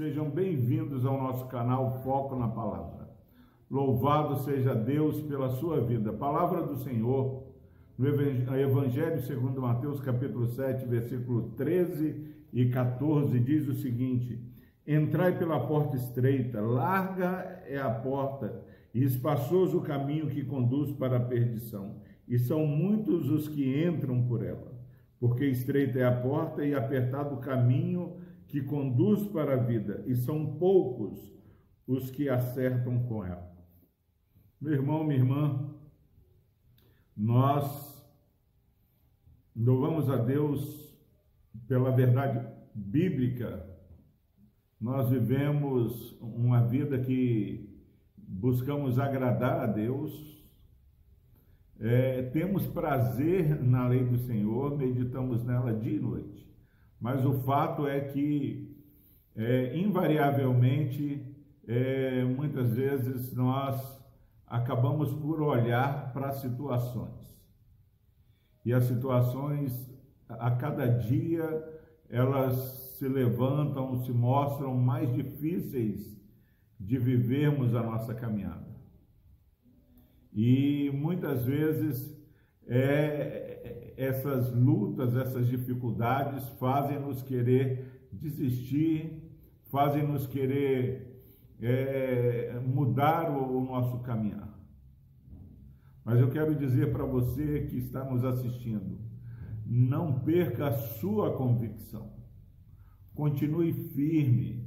sejam bem-vindos ao nosso canal Foco na Palavra. Louvado seja Deus pela sua vida. Palavra do Senhor, no Evangelho segundo Mateus, capítulo 7, versículo 13 e 14, diz o seguinte: Entrai pela porta estreita, larga é a porta, e espaçoso o caminho que conduz para a perdição, e são muitos os que entram por ela. Porque estreita é a porta e apertado o caminho que conduz para a vida, e são poucos os que acertam com ela. Meu irmão, minha irmã, nós louvamos a Deus pela verdade bíblica. Nós vivemos uma vida que buscamos agradar a Deus, é, temos prazer na lei do Senhor, meditamos nela dia e noite. Mas o fato é que, é, invariavelmente, é, muitas vezes nós acabamos por olhar para situações. E as situações, a cada dia, elas se levantam, se mostram mais difíceis de vivermos a nossa caminhada. E muitas vezes é, essas lutas, essas dificuldades fazem-nos querer desistir, fazem-nos querer é, mudar o, o nosso caminhar. Mas eu quero dizer para você que está nos assistindo, não perca a sua convicção. Continue firme.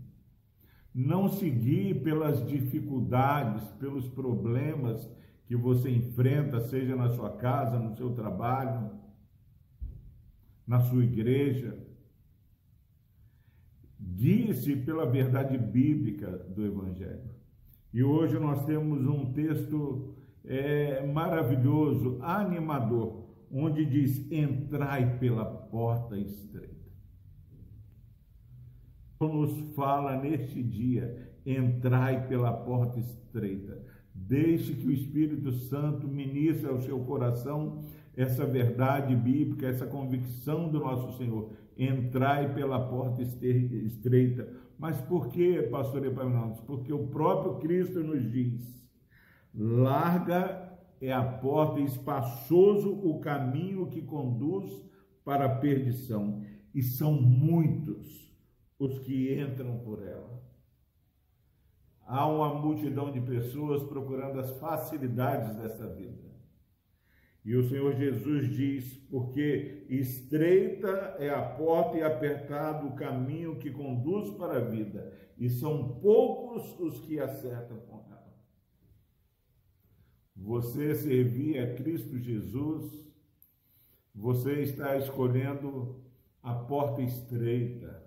Não seguir pelas dificuldades, pelos problemas que você enfrenta, seja na sua casa, no seu trabalho, na sua igreja. Guie-se pela verdade bíblica do Evangelho. E hoje nós temos um texto é, maravilhoso, animador, onde diz: Entrai pela porta estreita. Nos fala neste dia: entrai pela porta estreita. Deixe que o Espírito Santo ministre ao seu coração essa verdade bíblica, essa convicção do nosso Senhor. Entrai pela porta estreita. Mas por que, pastor Epaminondas? Porque o próprio Cristo nos diz: larga é a porta e espaçoso o caminho que conduz para a perdição, e são muitos os que entram por ela. Há uma multidão de pessoas procurando as facilidades dessa vida. E o Senhor Jesus diz: porque estreita é a porta e apertado o caminho que conduz para a vida, e são poucos os que acertam com ela. Você servir a Cristo Jesus, você está escolhendo a porta estreita,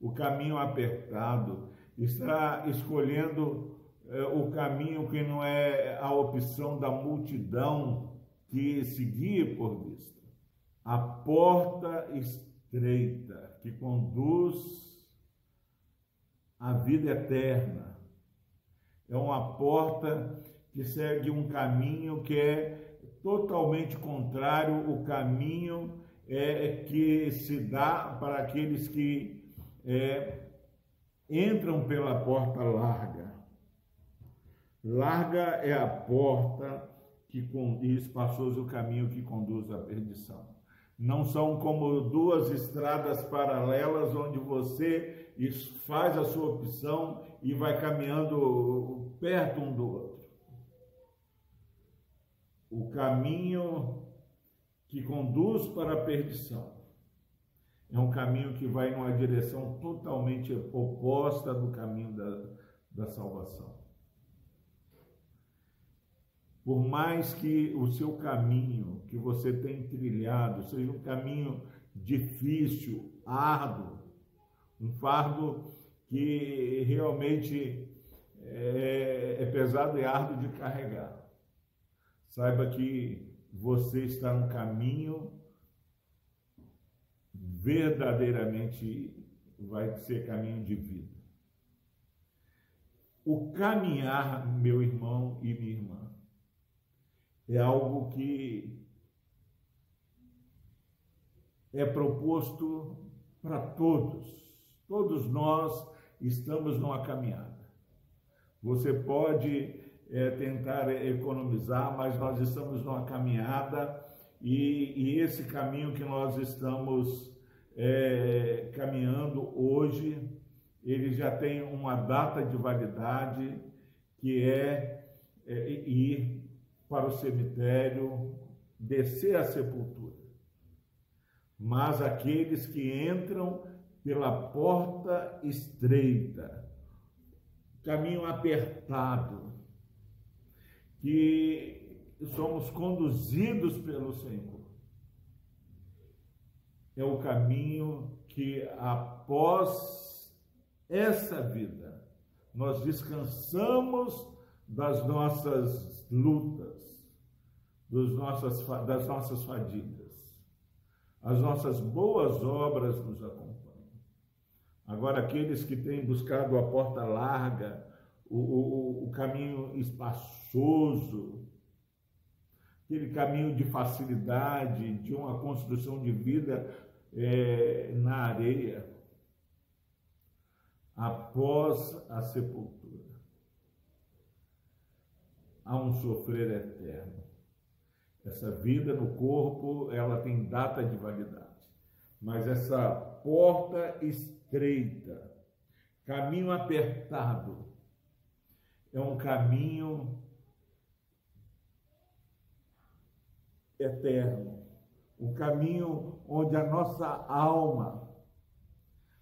o caminho apertado, está escolhendo é, o caminho que não é a opção da multidão que seguir por vista. A porta estreita que conduz à vida eterna é uma porta que segue um caminho que é totalmente contrário o caminho é, que se dá para aqueles que é, entram pela porta larga. Larga é a porta que e espaçoso o caminho que conduz à perdição. Não são como duas estradas paralelas onde você faz a sua opção e vai caminhando perto um do outro. O caminho que conduz para a perdição é um caminho que vai numa direção totalmente oposta do caminho da, da salvação. Por mais que o seu caminho que você tem trilhado seja um caminho difícil, árduo, um fardo que realmente é, é pesado e árduo de carregar. Saiba que você está no caminho verdadeiramente vai ser caminho de vida. O caminhar, meu irmão e minha irmã, é algo que é proposto para todos. Todos nós estamos numa caminhada. Você pode é, tentar economizar, mas nós estamos numa caminhada e, e esse caminho que nós estamos é, caminhando hoje, ele já tem uma data de validade que é, é ir para o cemitério, descer a sepultura. Mas aqueles que entram pela porta estreita, caminho apertado, que somos conduzidos pelo Senhor. É o caminho que após essa vida nós descansamos das nossas lutas, dos nossas, das nossas fadigas. As nossas boas obras nos acompanham. Agora, aqueles que têm buscado a porta larga, o, o, o caminho espaçoso, aquele caminho de facilidade, de uma construção de vida é, na areia, após a sepultura. Há um sofrer eterno. Essa vida no corpo, ela tem data de validade. Mas essa porta estreita, caminho apertado, é um caminho eterno, um caminho onde a nossa alma,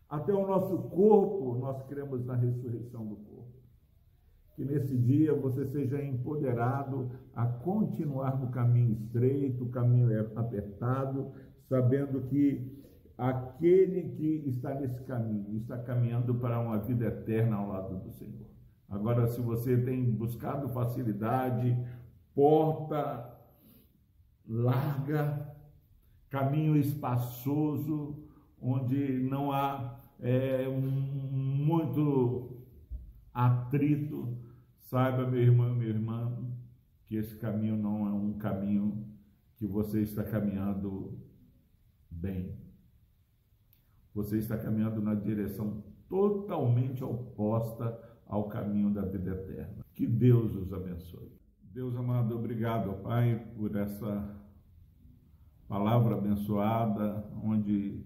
até o nosso corpo, nós cremos na ressurreição do corpo. Que nesse dia você seja empoderado a continuar no caminho estreito, o caminho apertado, sabendo que aquele que está nesse caminho está caminhando para uma vida eterna ao lado do Senhor. Agora, se você tem buscado facilidade, porta larga, caminho espaçoso, onde não há é, muito atrito, saiba, meu irmão minha irmã, que esse caminho não é um caminho que você está caminhando bem. Você está caminhando na direção totalmente oposta ao caminho da vida eterna. Que Deus os abençoe. Deus amado, obrigado, Pai, por essa palavra abençoada, onde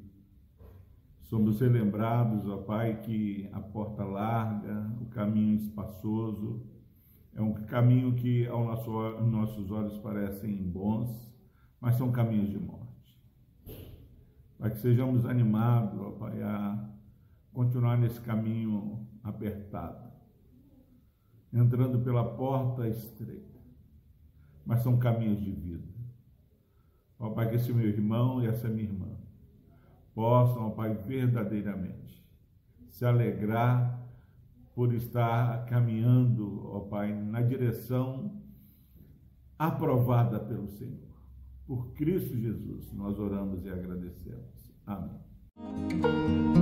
somos relembrados, ó Pai, que a porta larga, o caminho espaçoso, é um caminho que aos nosso, nossos olhos parecem bons, mas são caminhos de morte. Para que sejamos animados, ó Pai, a continuar nesse caminho apertado entrando pela porta estreita. Mas são caminhos de vida. Ó Pai, que esse meu irmão e essa minha irmã possam, ó Pai, verdadeiramente se alegrar por estar caminhando, ó Pai, na direção aprovada pelo Senhor. Por Cristo Jesus, nós oramos e agradecemos. Amém.